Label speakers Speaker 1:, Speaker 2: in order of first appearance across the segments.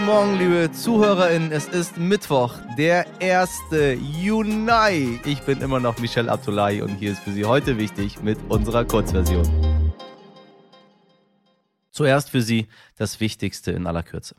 Speaker 1: Guten Morgen, liebe ZuhörerInnen. Es ist Mittwoch, der 1. Juni. Ich bin immer noch Michel Abdullahi und hier ist für Sie heute wichtig mit unserer Kurzversion. Zuerst für Sie das Wichtigste in aller Kürze.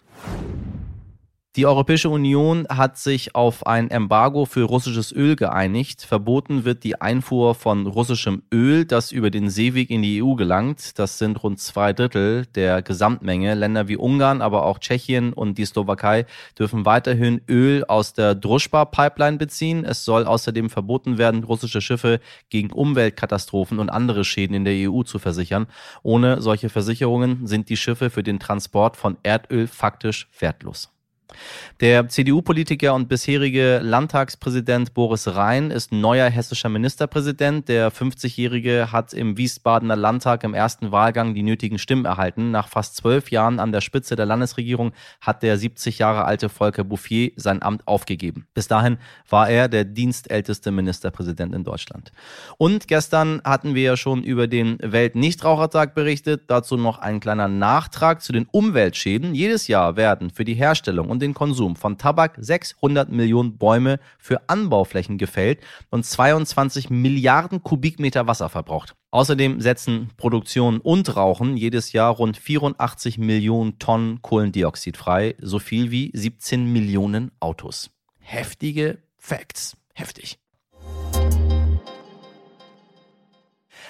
Speaker 1: Die Europäische Union hat sich auf ein Embargo für russisches Öl geeinigt. Verboten wird die Einfuhr von russischem Öl, das über den Seeweg in die EU gelangt. Das sind rund zwei Drittel der Gesamtmenge. Länder wie Ungarn, aber auch Tschechien und die Slowakei dürfen weiterhin Öl aus der Druschba-Pipeline beziehen. Es soll außerdem verboten werden, russische Schiffe gegen Umweltkatastrophen und andere Schäden in der EU zu versichern. Ohne solche Versicherungen sind die Schiffe für den Transport von Erdöl faktisch wertlos. Der CDU-Politiker und bisherige Landtagspräsident Boris Rhein ist neuer hessischer Ministerpräsident. Der 50-Jährige hat im Wiesbadener Landtag im ersten Wahlgang die nötigen Stimmen erhalten. Nach fast zwölf Jahren an der Spitze der Landesregierung hat der 70 Jahre alte Volker Bouffier sein Amt aufgegeben. Bis dahin war er der dienstälteste Ministerpräsident in Deutschland. Und gestern hatten wir ja schon über den Weltnichtrauchertag berichtet. Dazu noch ein kleiner Nachtrag zu den Umweltschäden. Jedes Jahr werden für die Herstellung und den Konsum von Tabak 600 Millionen Bäume für Anbauflächen gefällt und 22 Milliarden Kubikmeter Wasser verbraucht. Außerdem setzen Produktion und Rauchen jedes Jahr rund 84 Millionen Tonnen Kohlendioxid frei, so viel wie 17 Millionen Autos. Heftige Facts. Heftig.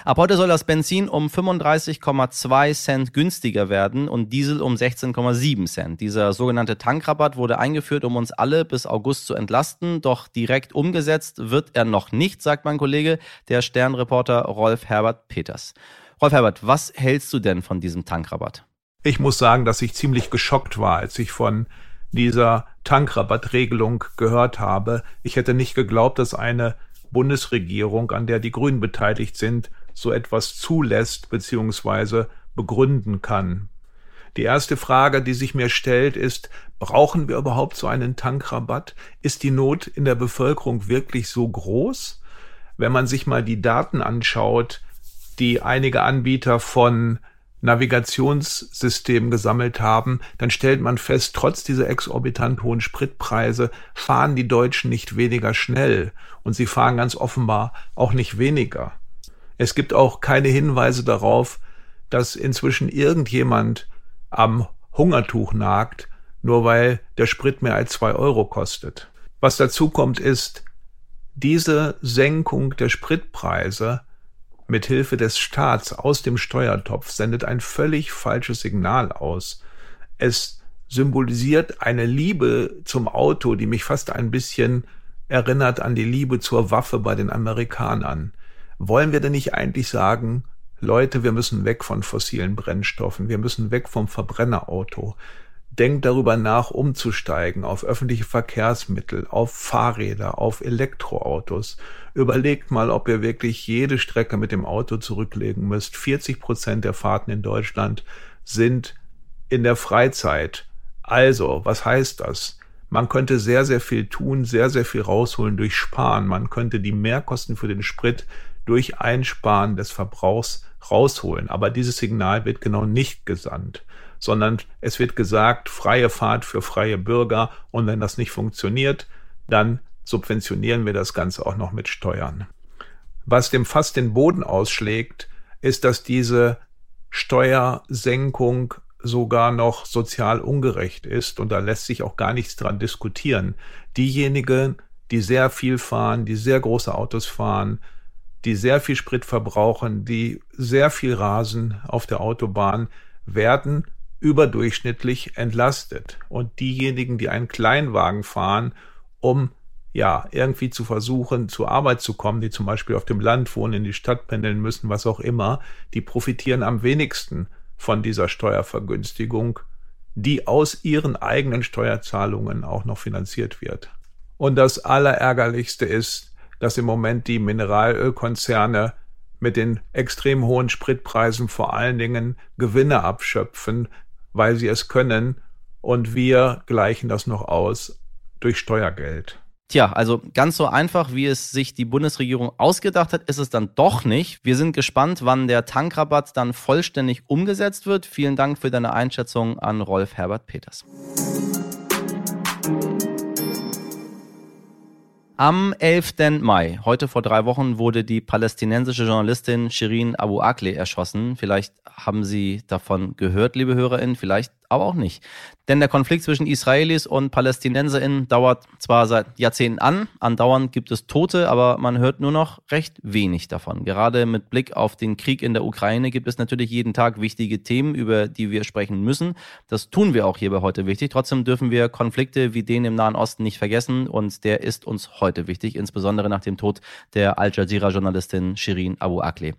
Speaker 1: Ab heute soll das Benzin um 35,2 Cent günstiger werden und Diesel um 16,7 Cent. Dieser sogenannte Tankrabatt wurde eingeführt, um uns alle bis August zu entlasten, doch direkt umgesetzt wird er noch nicht, sagt mein Kollege, der Sternreporter Rolf Herbert Peters. Rolf Herbert, was hältst du denn von diesem Tankrabatt?
Speaker 2: Ich muss sagen, dass ich ziemlich geschockt war, als ich von dieser Tankrabattregelung gehört habe. Ich hätte nicht geglaubt, dass eine Bundesregierung, an der die Grünen beteiligt sind, so etwas zulässt bzw. begründen kann. Die erste Frage, die sich mir stellt, ist, brauchen wir überhaupt so einen Tankrabatt? Ist die Not in der Bevölkerung wirklich so groß? Wenn man sich mal die Daten anschaut, die einige Anbieter von Navigationssystemen gesammelt haben, dann stellt man fest, trotz dieser exorbitant hohen Spritpreise fahren die Deutschen nicht weniger schnell und sie fahren ganz offenbar auch nicht weniger. Es gibt auch keine Hinweise darauf, dass inzwischen irgendjemand am Hungertuch nagt, nur weil der Sprit mehr als zwei Euro kostet. Was dazu kommt, ist, diese Senkung der Spritpreise mit Hilfe des Staats aus dem Steuertopf sendet ein völlig falsches Signal aus. Es symbolisiert eine Liebe zum Auto, die mich fast ein bisschen erinnert an die Liebe zur Waffe bei den Amerikanern. Wollen wir denn nicht eigentlich sagen, Leute, wir müssen weg von fossilen Brennstoffen, wir müssen weg vom Verbrennerauto. Denkt darüber nach, umzusteigen auf öffentliche Verkehrsmittel, auf Fahrräder, auf Elektroautos. Überlegt mal, ob ihr wirklich jede Strecke mit dem Auto zurücklegen müsst. 40 Prozent der Fahrten in Deutschland sind in der Freizeit. Also, was heißt das? Man könnte sehr, sehr viel tun, sehr, sehr viel rausholen durch Sparen. Man könnte die Mehrkosten für den Sprit durch Einsparen des Verbrauchs rausholen. Aber dieses Signal wird genau nicht gesandt, sondern es wird gesagt, freie Fahrt für freie Bürger und wenn das nicht funktioniert, dann subventionieren wir das Ganze auch noch mit Steuern. Was dem fast den Boden ausschlägt, ist, dass diese Steuersenkung sogar noch sozial ungerecht ist und da lässt sich auch gar nichts dran diskutieren. Diejenigen, die sehr viel fahren, die sehr große Autos fahren, die sehr viel Sprit verbrauchen, die sehr viel rasen auf der Autobahn, werden überdurchschnittlich entlastet. Und diejenigen, die einen Kleinwagen fahren, um ja, irgendwie zu versuchen, zur Arbeit zu kommen, die zum Beispiel auf dem Land wohnen, in die Stadt pendeln müssen, was auch immer, die profitieren am wenigsten von dieser Steuervergünstigung, die aus ihren eigenen Steuerzahlungen auch noch finanziert wird. Und das Allerärgerlichste ist, dass im Moment die Mineralölkonzerne mit den extrem hohen Spritpreisen vor allen Dingen Gewinne abschöpfen, weil sie es können, und wir gleichen das noch aus durch Steuergeld.
Speaker 1: Tja, also ganz so einfach, wie es sich die Bundesregierung ausgedacht hat, ist es dann doch nicht. Wir sind gespannt, wann der Tankrabatt dann vollständig umgesetzt wird. Vielen Dank für deine Einschätzung an Rolf Herbert Peters. Am 11. Mai, heute vor drei Wochen, wurde die palästinensische Journalistin Shirin Abu Akleh erschossen. Vielleicht haben Sie davon gehört, liebe HörerInnen, vielleicht aber auch nicht. Denn der Konflikt zwischen Israelis und PalästinenserInnen dauert zwar seit Jahrzehnten an, andauernd gibt es Tote, aber man hört nur noch recht wenig davon. Gerade mit Blick auf den Krieg in der Ukraine gibt es natürlich jeden Tag wichtige Themen, über die wir sprechen müssen. Das tun wir auch hier bei heute wichtig. Trotzdem dürfen wir Konflikte wie den im Nahen Osten nicht vergessen und der ist uns heute wichtig, insbesondere nach dem Tod der Al Jazeera-Journalistin Shirin Abu Akleh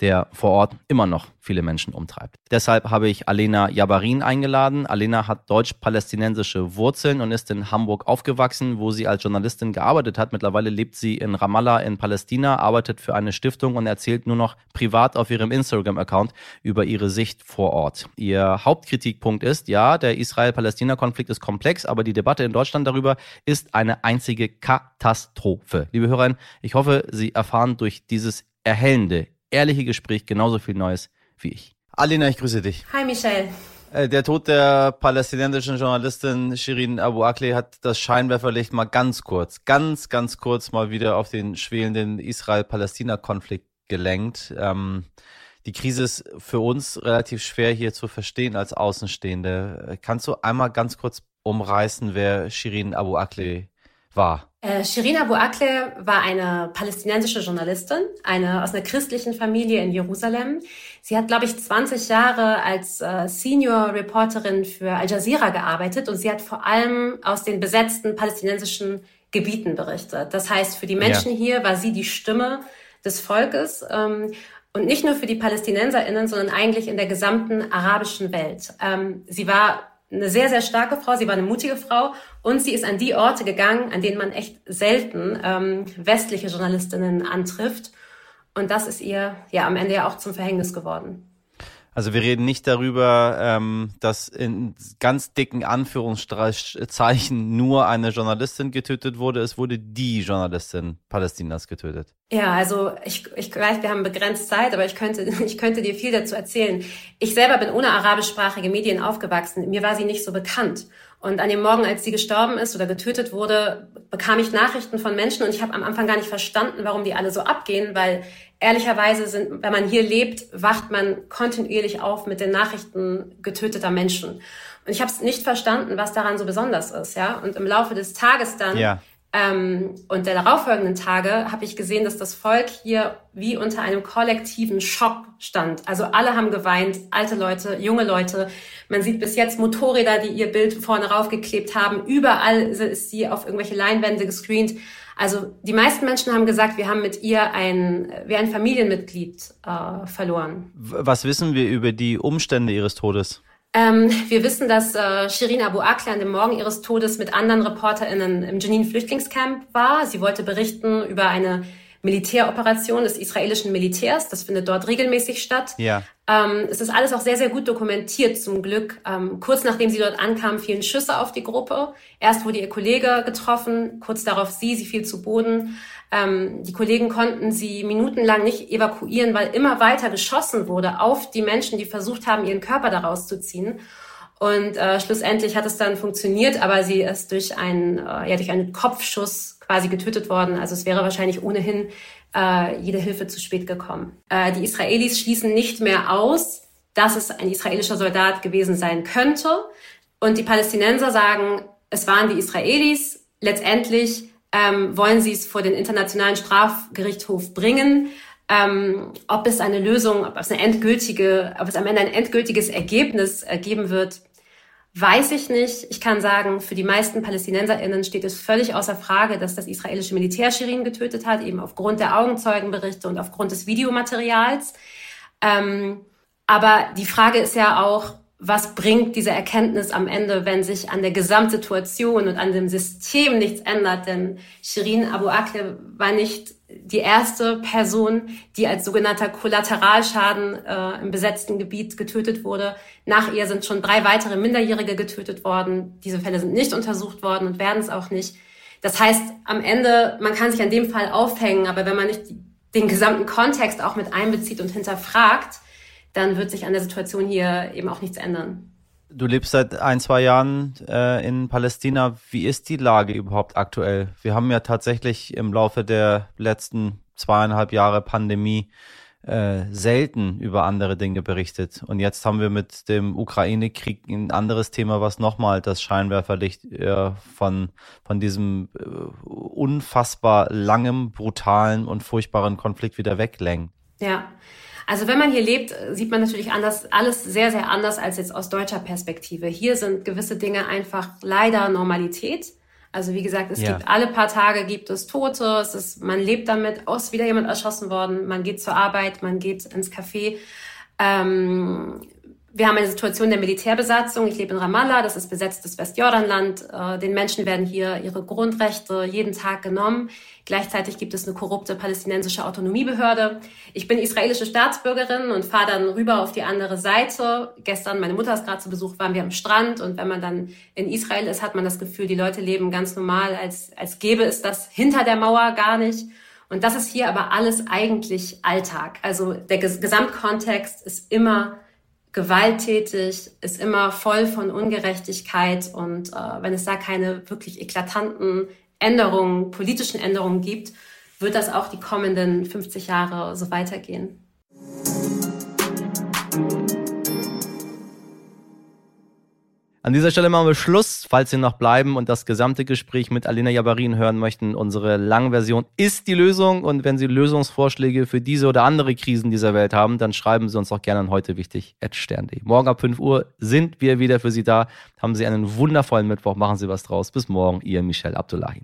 Speaker 1: der vor Ort immer noch viele Menschen umtreibt. Deshalb habe ich Alena Jabarin eingeladen. Alena hat deutsch-palästinensische Wurzeln und ist in Hamburg aufgewachsen, wo sie als Journalistin gearbeitet hat. Mittlerweile lebt sie in Ramallah in Palästina, arbeitet für eine Stiftung und erzählt nur noch privat auf ihrem Instagram-Account über ihre Sicht vor Ort. Ihr Hauptkritikpunkt ist, ja, der Israel-Palästina-Konflikt ist komplex, aber die Debatte in Deutschland darüber ist eine einzige Katastrophe. Liebe Hörerinnen, ich hoffe, Sie erfahren durch dieses erhellende ehrliche Gespräch genauso viel Neues wie ich. Alina, ich grüße dich.
Speaker 3: Hi, Michelle.
Speaker 1: Äh, der Tod der palästinensischen Journalistin Shirin Abu Akleh hat das Scheinwerferlicht mal ganz kurz, ganz, ganz kurz mal wieder auf den schwelenden Israel-Palästina-Konflikt gelenkt. Ähm, die Krise ist für uns relativ schwer hier zu verstehen als Außenstehende. Kannst du einmal ganz kurz umreißen, wer Shirin Abu Akleh war?
Speaker 3: Äh, Shirin Abu Akleh war eine palästinensische Journalistin, eine aus einer christlichen Familie in Jerusalem. Sie hat, glaube ich, 20 Jahre als äh, Senior Reporterin für Al Jazeera gearbeitet und sie hat vor allem aus den besetzten palästinensischen Gebieten berichtet. Das heißt, für die Menschen ja. hier war sie die Stimme des Volkes. Ähm, und nicht nur für die PalästinenserInnen, sondern eigentlich in der gesamten arabischen Welt. Ähm, sie war eine sehr, sehr starke Frau, sie war eine mutige Frau und sie ist an die Orte gegangen, an denen man echt selten ähm, westliche Journalistinnen antrifft. Und das ist ihr ja am Ende ja auch zum Verhängnis geworden.
Speaker 1: Also wir reden nicht darüber, ähm, dass in ganz dicken Anführungszeichen nur eine Journalistin getötet wurde. Es wurde die Journalistin Palästinas getötet.
Speaker 3: Ja, also ich, ich weiß, wir haben begrenzt Zeit, aber ich könnte, ich könnte dir viel dazu erzählen. Ich selber bin ohne arabischsprachige Medien aufgewachsen. Mir war sie nicht so bekannt. Und an dem Morgen, als sie gestorben ist oder getötet wurde, bekam ich Nachrichten von Menschen und ich habe am Anfang gar nicht verstanden, warum die alle so abgehen, weil ehrlicherweise sind, wenn man hier lebt, wacht man kontinuierlich auf mit den Nachrichten getöteter Menschen. Und ich habe es nicht verstanden, was daran so besonders ist, ja. Und im Laufe des Tages dann ja. Ähm, und der darauffolgenden Tage habe ich gesehen, dass das Volk hier wie unter einem kollektiven Schock stand. Also alle haben geweint, alte Leute, junge Leute. Man sieht bis jetzt Motorräder, die ihr Bild vorne raufgeklebt haben. Überall ist sie auf irgendwelche Leinwände gescreent. Also die meisten Menschen haben gesagt, wir haben mit ihr ein, wie ein Familienmitglied äh, verloren.
Speaker 1: Was wissen wir über die Umstände ihres Todes?
Speaker 3: Ähm, wir wissen, dass äh, Shirin Abu Akleh an dem Morgen ihres Todes mit anderen ReporterInnen im Jenin-Flüchtlingscamp war. Sie wollte berichten über eine Militäroperation des israelischen Militärs. Das findet dort regelmäßig statt. Ja. Ähm, es ist alles auch sehr, sehr gut dokumentiert zum Glück. Ähm, kurz nachdem sie dort ankam, fielen Schüsse auf die Gruppe. Erst wurde ihr Kollege getroffen, kurz darauf sie, sie fiel zu Boden. Ähm, die Kollegen konnten sie minutenlang nicht evakuieren, weil immer weiter geschossen wurde auf die Menschen, die versucht haben, ihren Körper daraus zu ziehen. Und äh, schlussendlich hat es dann funktioniert, aber sie ist durch einen, äh, ja, durch einen Kopfschuss quasi getötet worden. Also es wäre wahrscheinlich ohnehin äh, jede Hilfe zu spät gekommen. Äh, die Israelis schließen nicht mehr aus, dass es ein israelischer Soldat gewesen sein könnte. Und die Palästinenser sagen, es waren die Israelis. Letztendlich ähm, wollen sie es vor den Internationalen Strafgerichtshof bringen. Ähm, ob es eine Lösung, ob es eine endgültige, ob es am Ende ein endgültiges Ergebnis äh, geben wird, Weiß ich nicht. Ich kann sagen, für die meisten PalästinenserInnen steht es völlig außer Frage, dass das israelische Militär Shirin getötet hat, eben aufgrund der Augenzeugenberichte und aufgrund des Videomaterials. Ähm, aber die Frage ist ja auch, was bringt diese Erkenntnis am Ende, wenn sich an der Gesamtsituation und an dem System nichts ändert? Denn Shirin Abu Akleh war nicht die erste Person, die als sogenannter Kollateralschaden äh, im besetzten Gebiet getötet wurde. Nach ihr sind schon drei weitere Minderjährige getötet worden. Diese Fälle sind nicht untersucht worden und werden es auch nicht. Das heißt, am Ende, man kann sich an dem Fall aufhängen, aber wenn man nicht den gesamten Kontext auch mit einbezieht und hinterfragt, dann wird sich an der Situation hier eben auch nichts ändern.
Speaker 1: Du lebst seit ein, zwei Jahren äh, in Palästina. Wie ist die Lage überhaupt aktuell? Wir haben ja tatsächlich im Laufe der letzten zweieinhalb Jahre Pandemie äh, selten über andere Dinge berichtet. Und jetzt haben wir mit dem Ukraine-Krieg ein anderes Thema, was nochmal das Scheinwerferlicht äh, von, von diesem äh, unfassbar langem, brutalen und furchtbaren Konflikt wieder weglenkt.
Speaker 3: Ja. Also wenn man hier lebt, sieht man natürlich anders, alles sehr, sehr anders als jetzt aus deutscher Perspektive. Hier sind gewisse Dinge einfach leider Normalität. Also wie gesagt, es ja. gibt alle paar Tage gibt es Tote, es ist, man lebt damit, aus wieder jemand erschossen worden, man geht zur Arbeit, man geht ins Café. Ähm, wir haben eine Situation der Militärbesatzung. Ich lebe in Ramallah, das ist besetztes Westjordanland. Äh, den Menschen werden hier ihre Grundrechte jeden Tag genommen. Gleichzeitig gibt es eine korrupte palästinensische Autonomiebehörde. Ich bin israelische Staatsbürgerin und fahre dann rüber auf die andere Seite. Gestern, meine Mutter ist gerade zu Besuch, waren wir am Strand und wenn man dann in Israel ist, hat man das Gefühl, die Leute leben ganz normal, als, als gäbe es das hinter der Mauer gar nicht. Und das ist hier aber alles eigentlich Alltag. Also der Gesamtkontext ist immer gewalttätig, ist immer voll von Ungerechtigkeit und äh, wenn es da keine wirklich eklatanten Änderungen, politischen Änderungen gibt, wird das auch die kommenden 50 Jahre so weitergehen.
Speaker 1: An dieser Stelle machen wir Schluss. Falls Sie noch bleiben und das gesamte Gespräch mit Alina Jabarin hören möchten, unsere Langversion ist die Lösung. Und wenn Sie Lösungsvorschläge für diese oder andere Krisen dieser Welt haben, dann schreiben Sie uns auch gerne an heute wichtig stern.de. Morgen ab 5 Uhr sind wir wieder für Sie da. Haben Sie einen wundervollen Mittwoch. Machen Sie was draus. Bis morgen. Ihr Michel Abdullahi.